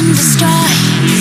can destroy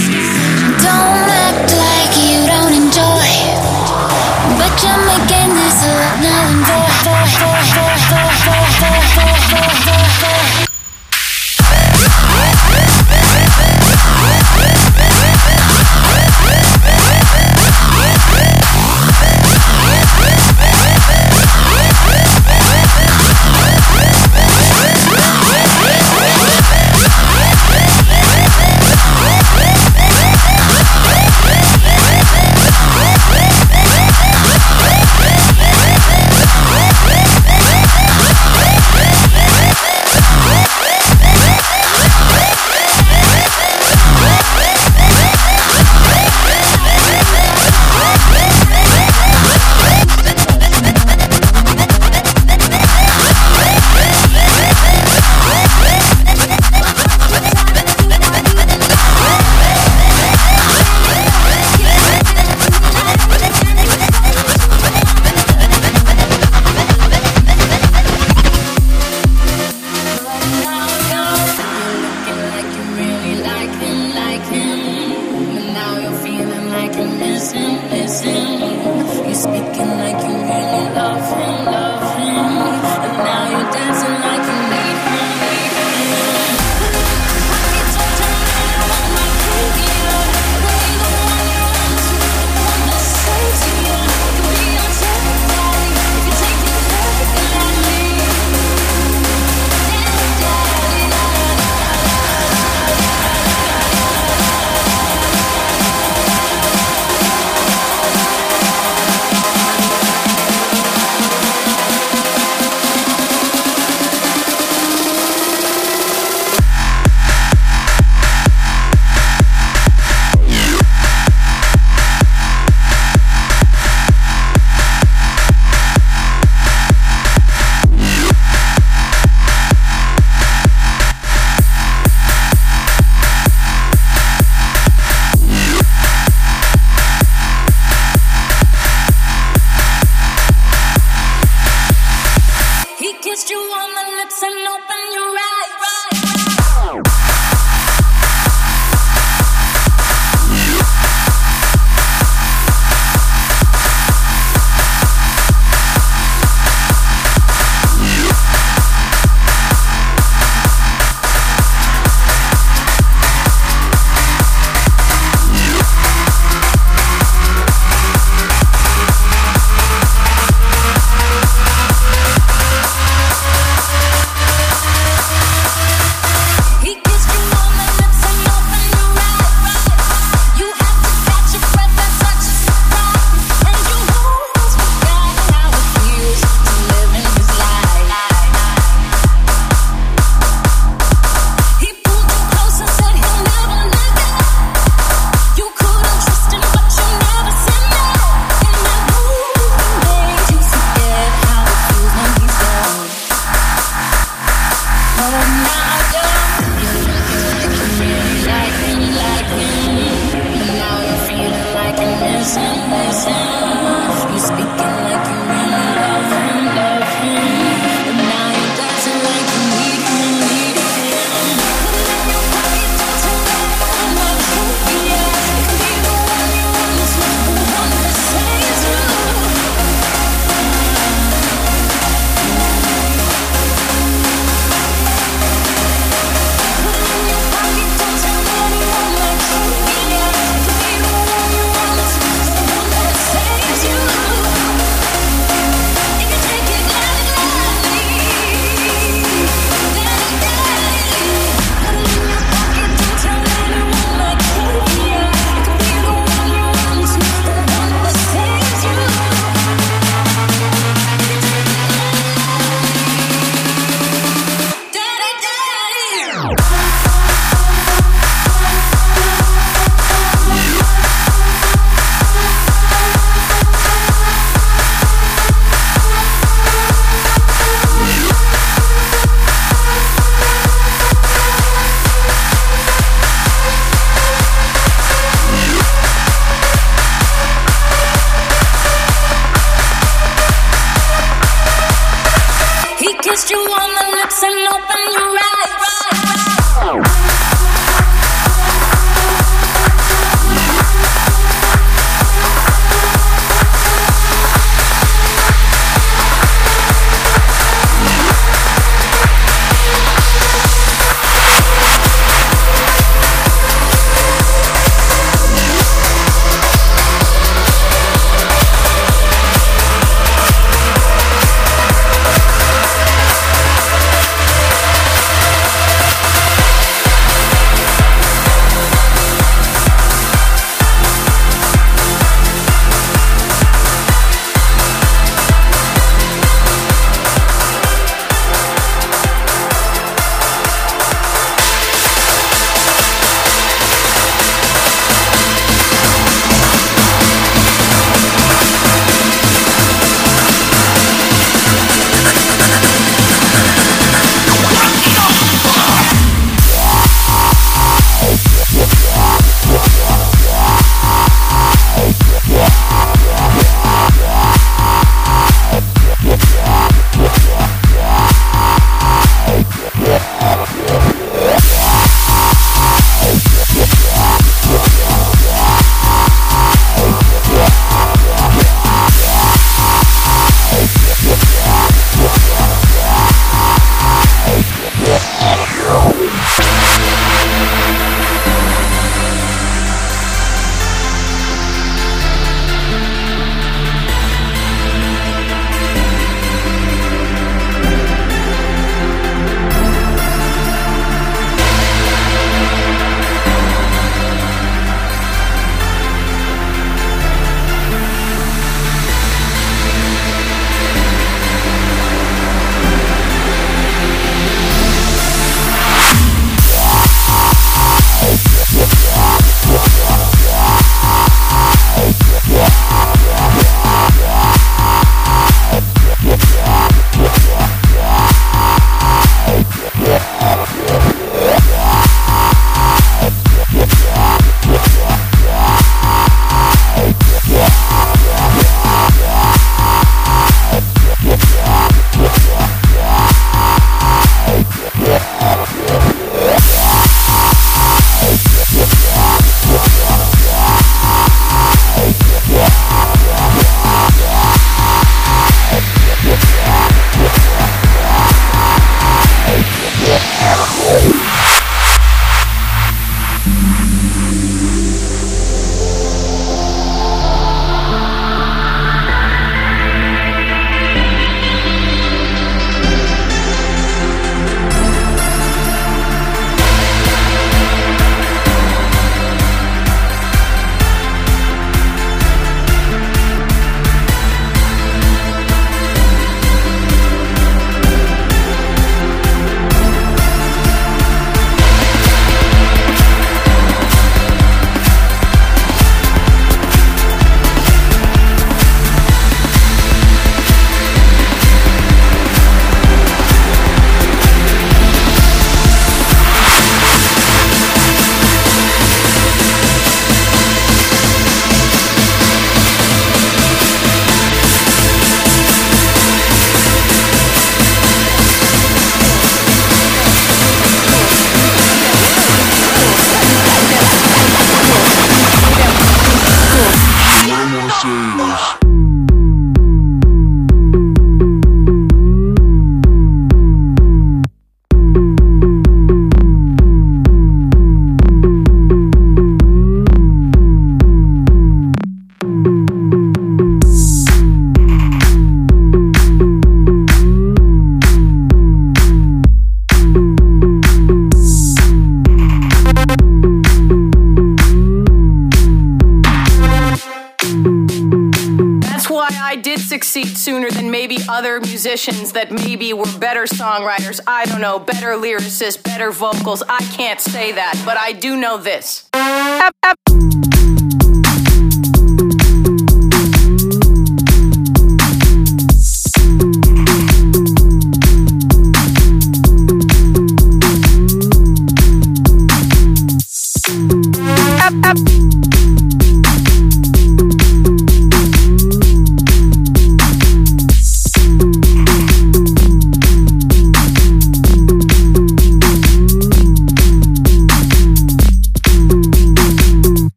did succeed sooner than maybe other musicians that maybe were better songwriters. I don't know, better lyricists, better vocals. I can't say that, but I do know this.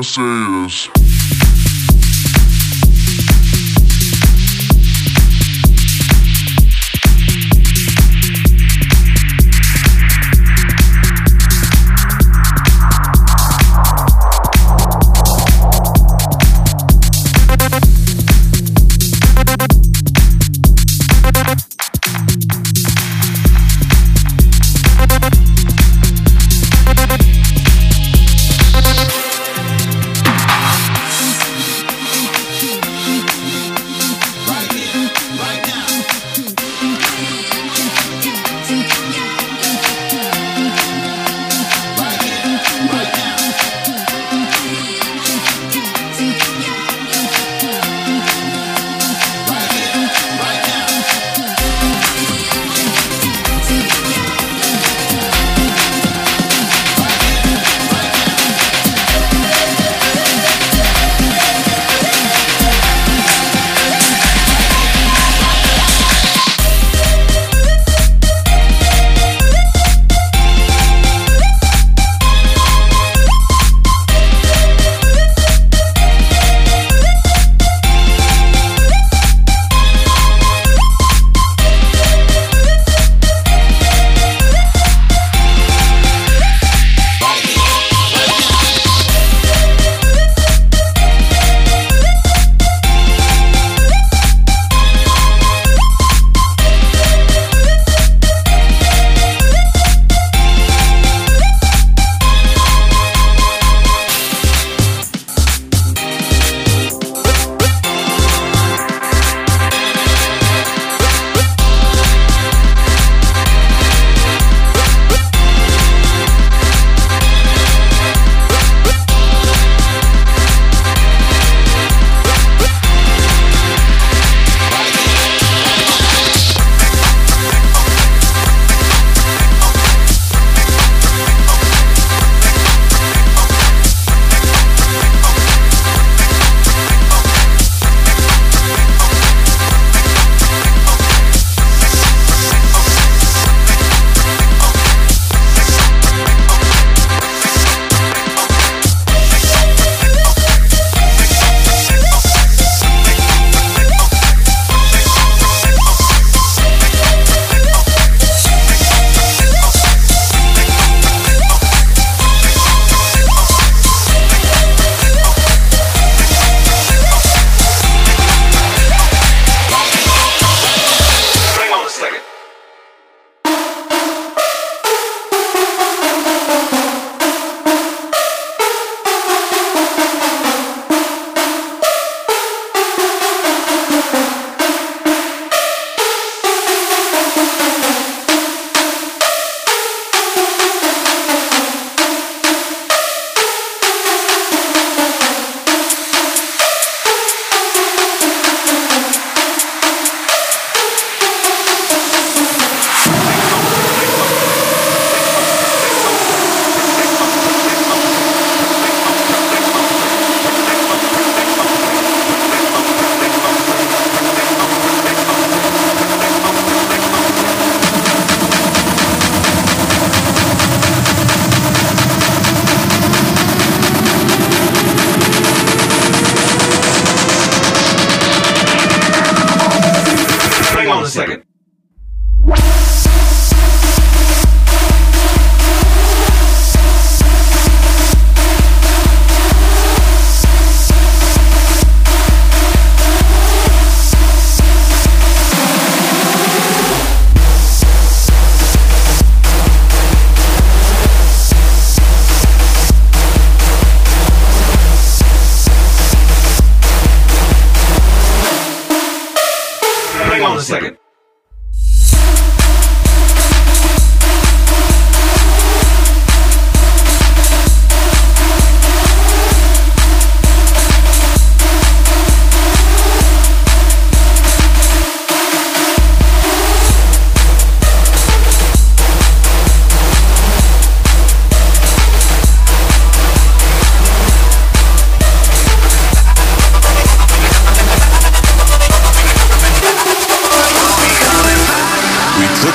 Wanna say is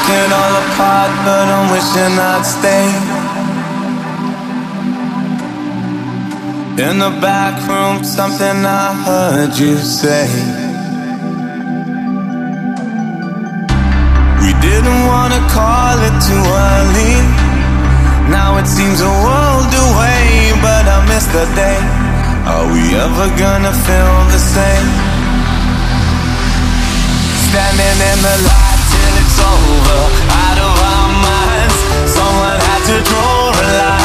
it all apart, but I'm wishing I'd stay. In the back room, something I heard you say. We didn't wanna call it too early. Now it seems a world away, but I miss the day. Are we ever gonna feel the same? Standing in the light over, out of our minds. Someone had to draw a line.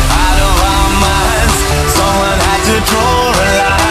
to draw